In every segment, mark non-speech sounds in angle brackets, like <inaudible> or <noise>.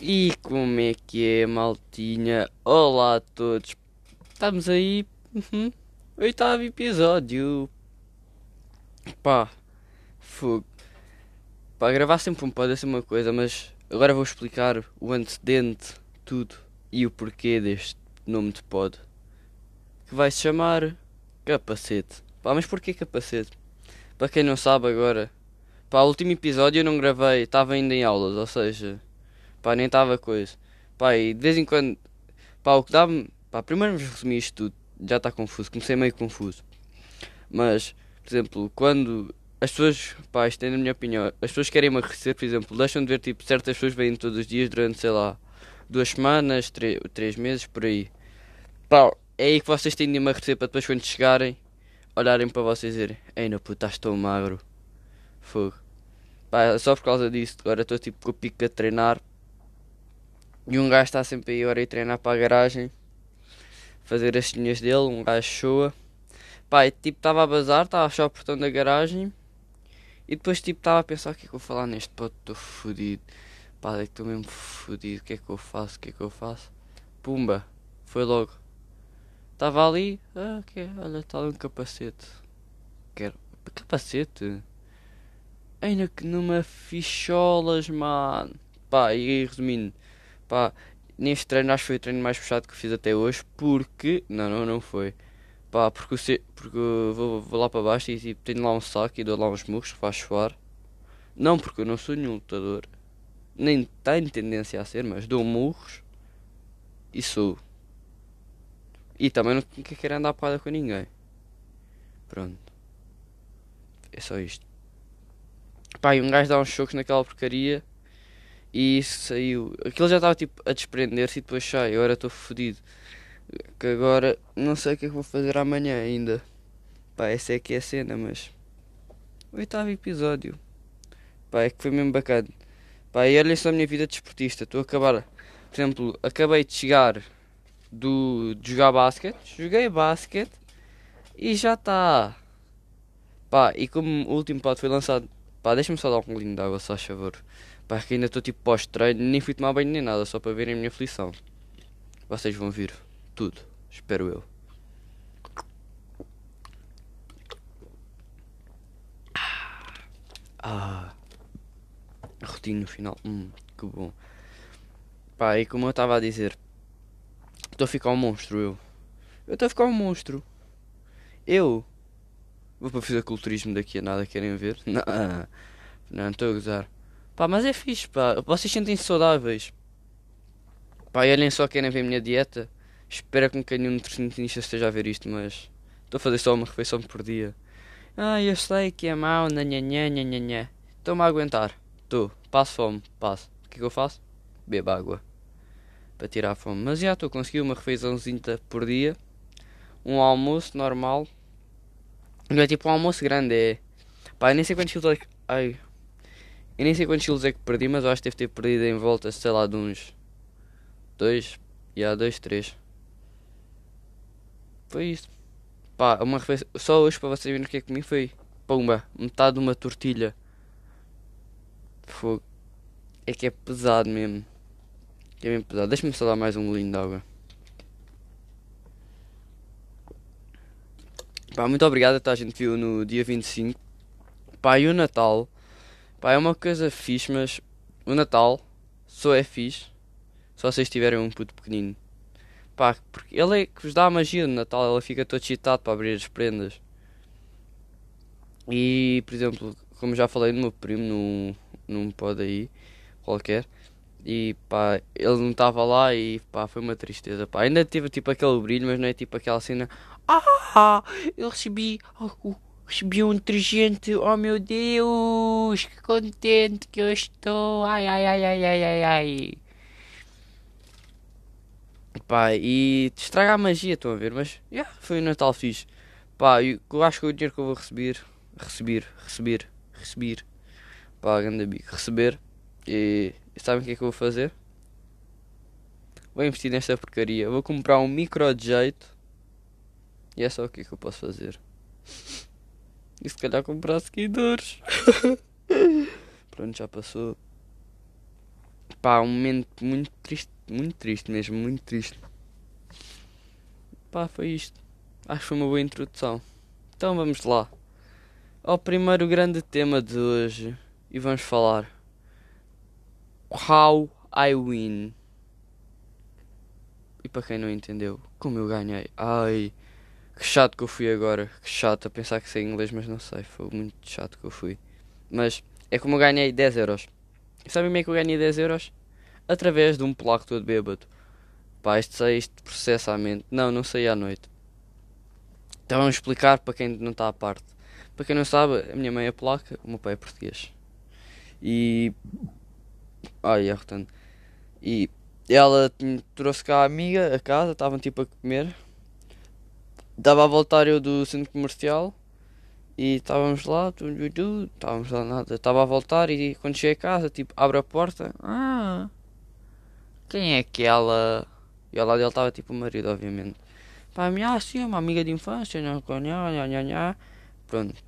E como é que é, maltinha? Olá a todos. Estamos aí. Uhum. Oitavo episódio. Pá, fogo. Pá, gravar sempre um pode ser uma coisa, mas agora vou explicar o antecedente, tudo e o porquê deste nome de pod. Que vai se chamar Capacete. Pá, mas porquê capacete? Para quem não sabe agora, pá, o último episódio eu não gravei, estava ainda em aulas, ou seja, pá, nem estava coisa. Pá, e de vez em quando, pá, o que dá-me, pá, primeiro vamos resumir isto tudo, já está confuso, comecei meio confuso. Mas, por exemplo, quando as pessoas, pá, isto é na minha opinião, as pessoas querem emagrecer, por exemplo, deixam de ver, tipo, certas pessoas vêm todos os dias durante, sei lá, duas semanas, três, três meses, por aí. Pá, é aí que vocês têm de emagrecer para depois quando chegarem, olharem para vocês e dizerem, ei, não puto, magro. Fogo. Pá, só por causa disso, agora estou tipo com o pico a treinar. E um gajo está sempre aí, hora a treinar para a garagem. Fazer as linhas dele, um gajo showa. Pá, e tipo estava a bazar, estava a achar o portão da garagem. E depois tipo estava a pensar o que é que eu vou falar neste pote, estou fodido. Pá, é que estou mesmo fodido, o que é que eu faço, o que é que eu faço? Pumba, foi logo. Estava ali, ah, que olha, está ali um capacete. Quero. Capacete? Ainda que numa ficholas, mano. Pá, e resumindo, pá, neste treino acho que foi o treino mais puxado que fiz até hoje, porque. Não, não, não foi. Pá, porque, ce... porque eu vou, vou lá para baixo e tipo, tenho lá um saco e dou lá uns murros que faz suar. Não, porque eu não sou nenhum lutador. Nem tenho tendência a ser, mas dou murros e sou. E também não quero andar porrada com ninguém. Pronto. É só isto. Pá, e um gajo dá uns chocos naquela porcaria e saiu. Aquilo já estava tipo a desprender-se e depois sai. Agora estou fodido. Que agora não sei o que é que vou fazer amanhã ainda. Pá, essa é que é a cena, mas. Oitavo episódio. Pá, é que foi mesmo bacana. Pá, e olha só a minha vida desportista. Estou a acabar. Por exemplo, acabei de chegar do, de jogar basquete. Joguei basquete e já está. Pá, e como o último pod foi lançado. Pá, deixa-me só dar um golinho de água, só a favor. Pá, que ainda estou tipo pós-treino, nem fui tomar banho nem nada, só para verem a minha aflição. Vocês vão vir tudo, espero eu. Ah, a rotina no final, hum, que bom. Pá, e como eu estava a dizer, estou a ficar um monstro eu. Eu estou a ficar um monstro. Eu vou para fisiculturismo daqui a nada, querem ver? <laughs> Não, não estou a gozar. Pá, mas é fixe, pá. Vocês sentem-se saudáveis. Pá, e olhem só, querem ver a minha dieta. Espero que nenhum nutricionista esteja a ver isto, mas estou a fazer só uma refeição por dia. Ah, eu sei que é mau, nanhanhã, a aguentar. Fome. O é que eu faço? Bebo água. Para tirar fome. Mas já estou uma refeiçãozinha por dia. Um almoço normal. Não é tipo almoço grande, é. Pá, nem. Eu nem sei quantos quilos é que perdi, mas eu acho que deve ter perdido em volta, sei lá, de uns. Dois. E há dois, três. Foi isso. Pá, uma refeição. Só hoje para vocês verem o que é que comi foi. Pumba, metade de uma tortilha. Fogo. É que é pesado mesmo. É mesmo pesado. Deixa-me só dar mais um golinho de água. Pá, muito obrigado a a gente viu no dia 25. Pá, e o Natal. Pá, é uma coisa fixe, mas o Natal só é fixe se vocês tiverem um puto pequenino. Pá, porque ele é que vos dá a magia do Natal, ele fica todo excitado para abrir as prendas. E, por exemplo, como já falei no meu primo, num, num pod aí, qualquer, e pá, ele não estava lá e pá, foi uma tristeza. Pá, ainda teve tipo aquele brilho, mas não é tipo aquela cena, ah, eu recebi, oh, recebi um detergente, oh meu Deus, que contente que eu estou, ai, ai, ai, ai, ai, ai, ai. Pá, e estraga a magia, estão a ver, mas, yeah, foi um Natal fixe. Pá, eu, acho que o dinheiro que eu vou receber, receber, receber, receber, pá, grande bico, receber, e sabem o que é que eu vou fazer? Vou investir nesta porcaria, vou comprar um micro de jeito, e é só o que, é que eu posso fazer. E se calhar comprar seguidores. <laughs> Pronto, já passou. Pá, um momento muito triste, muito triste mesmo, muito triste. Pá, foi isto. Acho que foi uma boa introdução. Então vamos lá. Ao primeiro grande tema de hoje. E vamos falar. How I win. E para quem não entendeu, como eu ganhei. Ai, que chato que eu fui agora. Que chato a pensar que sei inglês, mas não sei. Foi muito chato que eu fui. Mas é como eu ganhei 10 euros. E sabem como é que eu ganhei 10 euros? Através de um polaco todo bêbado. Pá, isto sei isto processamento. Não, não sei à noite. Então vamos explicar para quem não está à parte. Para quem não sabe, a minha mãe é polaca, o meu pai é português. E. Ai, tanto. E ela trouxe cá a amiga a casa, estavam tipo a comer. Dava a voltar eu do centro comercial e estávamos lá, estávamos lá nada. Estava a voltar e quando cheguei a casa, tipo, abre a porta. Ah, quem é aquela? E ao lado dele estava tipo o marido, obviamente. Pá, minha, assim, uma amiga de infância, nha, nha. Pronto.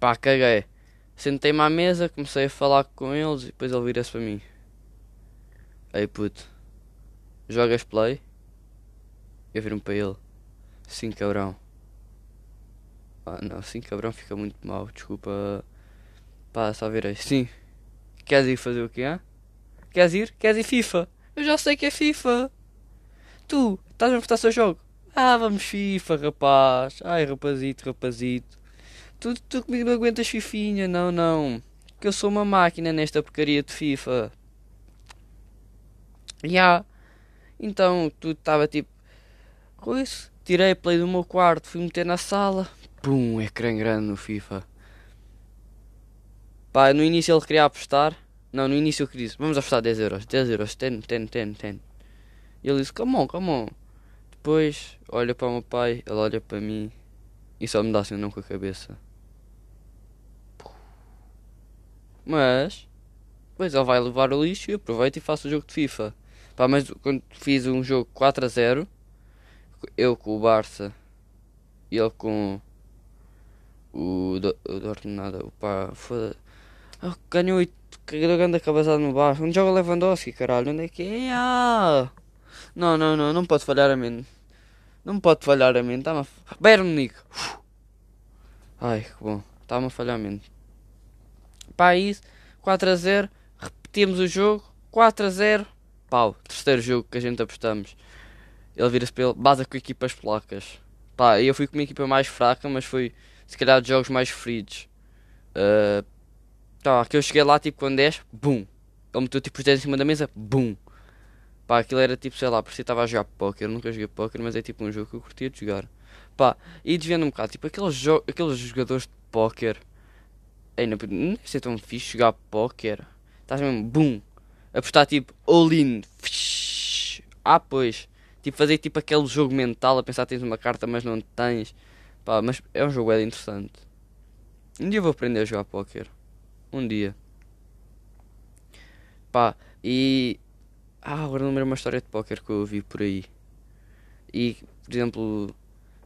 Pá, caguei. Sentei-me à mesa, comecei a falar com eles e depois ele vira-se para mim. Ei puto, jogas play? Eu viro-me para ele. Sim, cabrão. Ah, não, sim, cabrão fica muito mal, desculpa. Pá, só virei. Sim. Queres ir fazer o quê, hein? Queres ir? Queres ir FIFA? Eu já sei que é FIFA. Tu, estás a prestar seu jogo? Ah, vamos FIFA, rapaz. Ai, rapazito, rapazito. Tu, tu comigo não aguentas fifinha, não, não. Que eu sou uma máquina nesta porcaria de FIFA. Já. Yeah. Então, tu estava tipo... Coisa. Tirei play do meu quarto, fui meter na sala. Pum, ecrã grande no FIFA. Pá, no início ele queria apostar. Não, no início eu queria vamos apostar 10 euros. 10 euros, 10, 10, 10, 10. E ele disse, come on, come on. Depois, olha para o meu pai, ele olha para mim. E só me dá assim não com a cabeça. Mas, depois ele vai levar o lixo e aproveito e faço o jogo de FIFA. Pá, mas quando fiz um jogo 4 a 0, eu com o Barça e ele com o, do, o Dortmund nada, o pá, foda oh, ganhou 8, cagador grande cabeçada no Barça. Onde joga Lewandowski, caralho? Onde é que é? Ah! Não, não, não, não pode falhar a mente. Não pode falhar a mente. Está-me a. Bayern Munique. Ai, que bom. Está-me a falhar a mente. Pá, isso. 4 a 0. Repetimos o jogo. 4 a 0. Pau. Terceiro jogo que a gente apostamos. Ele vira-se para ele. Base com equipas polacas. Pá, eu fui com uma equipa mais fraca, mas foi se calhar de jogos mais feridos. Uh, tá, que eu cheguei lá tipo com 10. Bum. Ele meteu tipo os 10 em cima da mesa. Bum. Pá, aquilo era tipo, sei lá, parecia que estava a jogar póquer. Nunca joguei póquer, mas é tipo um jogo que eu curtia de jogar. Pá, e desviando um bocado, tipo, aqueles, jo aqueles jogadores de póquer. Ainda não ser tão fixe jogar póquer. Estás mesmo, bum. Apostar tipo, all-in. Ah, pois. Tipo, fazer tipo aquele jogo mental a pensar que tens uma carta, mas não tens. Pá, mas é um jogo é interessante. Um dia vou aprender a jogar póquer. Um dia. Pá, e ah, agora não lembro uma história de póquer que eu vi por aí. E, por exemplo,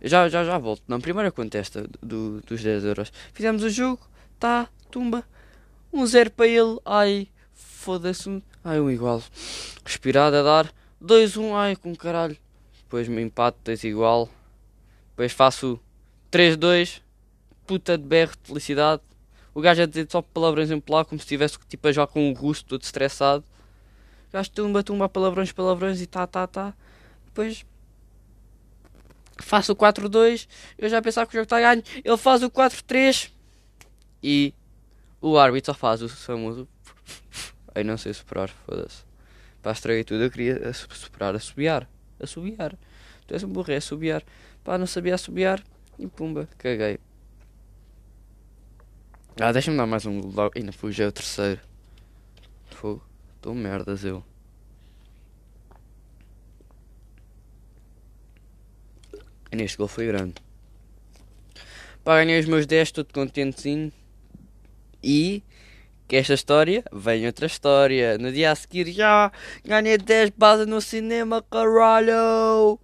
já, já, já volto. Não, primeiro conto esta do, dos 10 euros. Fizemos o jogo, tá, tumba. Um zero para ele, ai, foda-se. Ai, um igual. Respirado a dar. 2-1, um, ai, com caralho. Depois me empate, 2 igual. Depois faço 3-2. Puta de berro de felicidade. O gajo a dizer só palavrões em polaco, como se estivesse tipo, a jogar com um russo todo estressado gajo tumba, tumba, palavrões, palavrões e tá, tá, tá. Depois faço o 4-2, eu já pensava que o jogo está ganho. Ele faz o 4-3 e o árbitro só faz o famoso. <laughs> Aí não sei superar, foda-se. Pá, estraguei tudo. Eu queria superar, assobiar. Assobiar. Tu és um burro, é assobiar. Pá, não sabia assobiar e pumba, caguei. Ah, deixa-me dar mais um logo. Ainda fugi o terceiro. Fogo. Tô merdas eu. E neste gol foi grande. Pá, ganhei os meus 10, todo contentezinho. E que esta história vem outra história. No dia a seguir já ganhei 10 bases no cinema, caralho!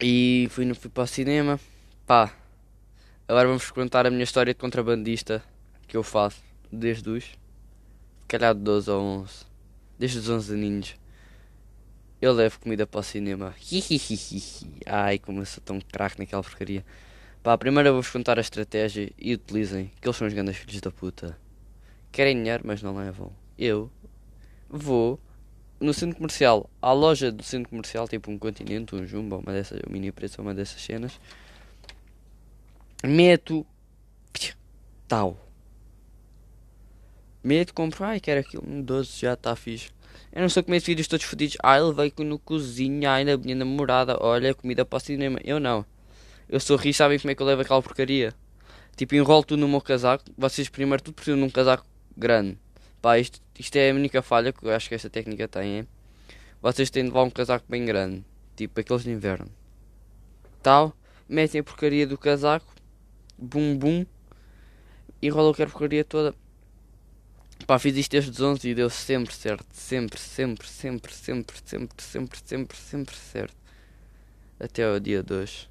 E fui, fui para o cinema. Pá, agora vamos contar a minha história de contrabandista que eu faço desde os calhar de 12 ou 11. Desde os 11 aninhos. Eu levo comida para o cinema. Ai, como eu sou tão craque naquela porcaria. Pá, primeiro vou-vos contar a estratégia e utilizem, que eles são os grandes filhos da puta. Querem dinheiro, mas não levam. Eu vou no centro comercial, à loja do centro comercial, tipo um continente, um jumbo, uma dessas, um mini preço, uma dessas cenas. Meto tal. Meto, compro, ai, quero aquilo, um doce, já está fixe. Eu não sou comer vídeos todos fodidos. Ele veio no cozinha, ai, na minha namorada, olha, comida para o cinema. Eu não. Eu sou rico, sabem como é que eu levo aquela porcaria? Tipo, enrolo tudo no meu casaco. Vocês primeiro tudo precisam de um casaco grande. Pá, isto, isto é a única falha que eu acho que esta técnica tem, é? Vocês têm de levar um casaco bem grande. Tipo, aqueles de inverno. Tal. Metem a porcaria do casaco. Bum, bum. Enrolam a porcaria toda. Pá, fiz isto desde os 11 e deu sempre certo. Sempre, sempre, sempre, sempre, sempre, sempre, sempre, sempre certo. Até o dia 2.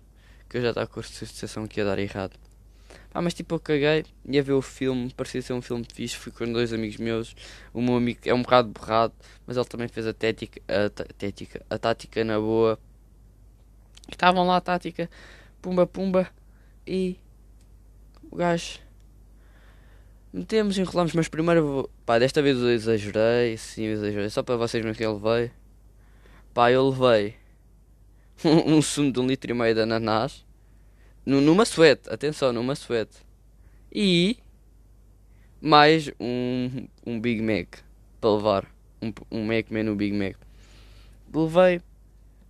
Que eu já estava com a sensação que ia dar errado. Pá, mas tipo, eu caguei. Ia ver o filme. Parecia ser um filme fixe. Fui com dois amigos meus. O meu amigo é um bocado borrado. Mas ele também fez a tética. A tética. A tática na boa. Estavam lá a tática. Pumba, pumba. E. O gajo Metemos, enrolamos, mas primeiro vou... Pá, desta vez eu exagerei, sim, eu exagerei, só para vocês verem que eu levei. Pá, eu levei um, um sumo de um litro e meio de ananás numa suete, atenção, numa suete. E mais um, um Big Mac para levar. Um, um Mac menu Big Mac. Levei,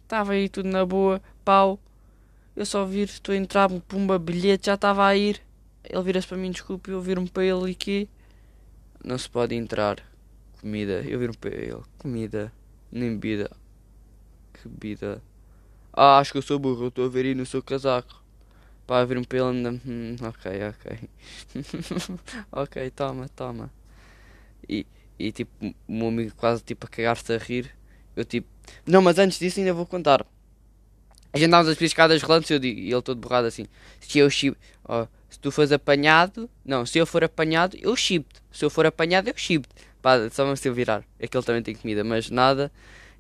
estava aí tudo na boa, pau. Eu só vir, estou a entrar, pumba, bilhete, já estava a ir. Ele vira-se para mim, desculpe, eu viro-me para ele e que não se pode entrar comida. Eu viro-me para ele, comida, nem bebida. Que bebida. Ah, acho que eu sou burro, estou a ver aí no seu casaco. Pá, vir-me para ele ainda. Hum, ok, ok. <laughs> ok, toma, toma. E, e tipo, o meu amigo quase tipo a cagar-se a rir. Eu tipo. Não, mas antes disso ainda vou contar. A gente andávamos a subir escadas rolantes e eu digo, e ele todo borrado assim. Se eu chibo. Oh, se tu fores apanhado, não, se eu for apanhado, eu chibo-te. Se eu for apanhado, eu chibo-te. Pá, só vamos eu virar. Aquele também tem comida, mas nada.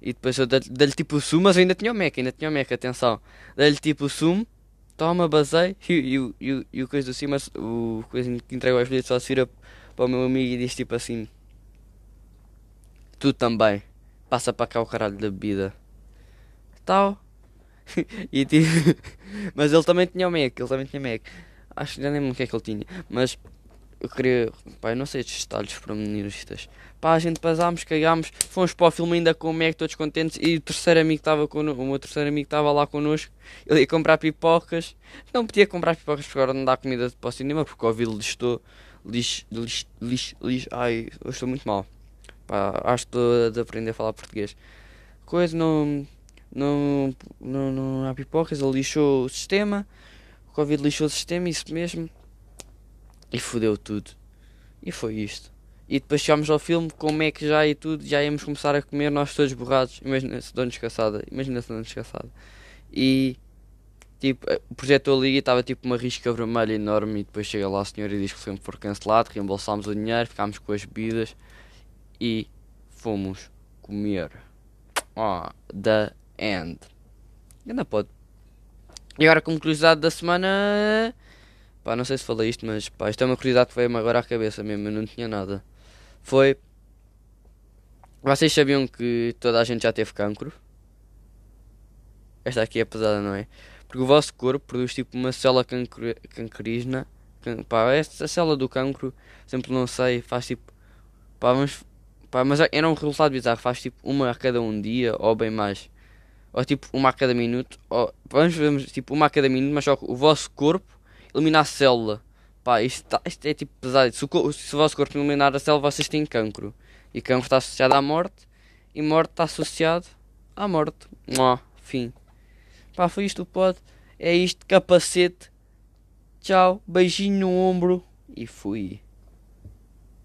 E depois eu dei-lhe tipo o sumo, mas eu ainda tinha o Mac, ainda tinha o Mac, atenção. Dei-lhe tipo o sumo, toma, basei, e, e, e, e o coisa do cima, o coisa que entrega aos bilhetes só se vira para o meu amigo e diz tipo assim: Tu também, passa para cá o caralho da bebida. Tal. <laughs> e tipo, <laughs> mas ele também tinha o Mac, ele também tinha Mac. Acho que já nem lembro o que é que ele tinha. Mas eu queria. Pá, eu não sei estes detalhes pormenoristas. Pá, a gente pasámos, cagámos, fomos para o filme ainda com o Mac todos contentes. E o terceiro amigo estava connosco. O meu terceiro amigo estava lá connosco. Ele ia comprar pipocas. Não podia comprar pipocas porque agora não dá comida para o cinema. Porque o Covid listou. Lixo, lixo, lixo, lixo. Ai, eu estou muito mal. Pá, acho que estou a aprender a falar português. Coisa não. Não, não, não há pipocas. Ele lixou o sistema. O Covid lixou o sistema, isso mesmo. E fodeu tudo. E foi isto. E depois chegámos ao filme, como é que já e tudo, já íamos começar a comer, nós todos borrados. Imagina-se dona descansada. Imagina-se dona descansada. E tipo, o projetor liga e estava tipo uma risca vermelha enorme. E depois chega lá a senhora e diz que o filme foi cancelado, reembolsámos o dinheiro, ficámos com as bebidas e fomos comer. Oh, the end. Ainda pode e agora, como curiosidade da semana. Pá, não sei se falei isto, mas pá, isto é uma curiosidade que veio-me agora à cabeça mesmo. Eu não tinha nada. Foi. Vocês sabiam que toda a gente já teve cancro? Esta aqui é pesada, não é? Porque o vosso corpo produz tipo uma célula cancro, cancerígena. Can, pá, essa célula do cancro, sempre não sei, faz tipo. Pá, mas, pá, mas era um resultado bizarro. Faz tipo uma a cada um dia ou bem mais ou tipo uma a cada minuto, ou vamos ver tipo uma a cada minuto, mas só o vosso corpo elimina a célula. Pá, isto, tá, isto é tipo pesado. Se o, se o vosso corpo eliminar a célula, vocês têm cancro. E cancro está associado à morte, e morte está associado à morte. Mua, fim. Pá, foi isto o pod. É isto, capacete. Tchau, beijinho no ombro e fui.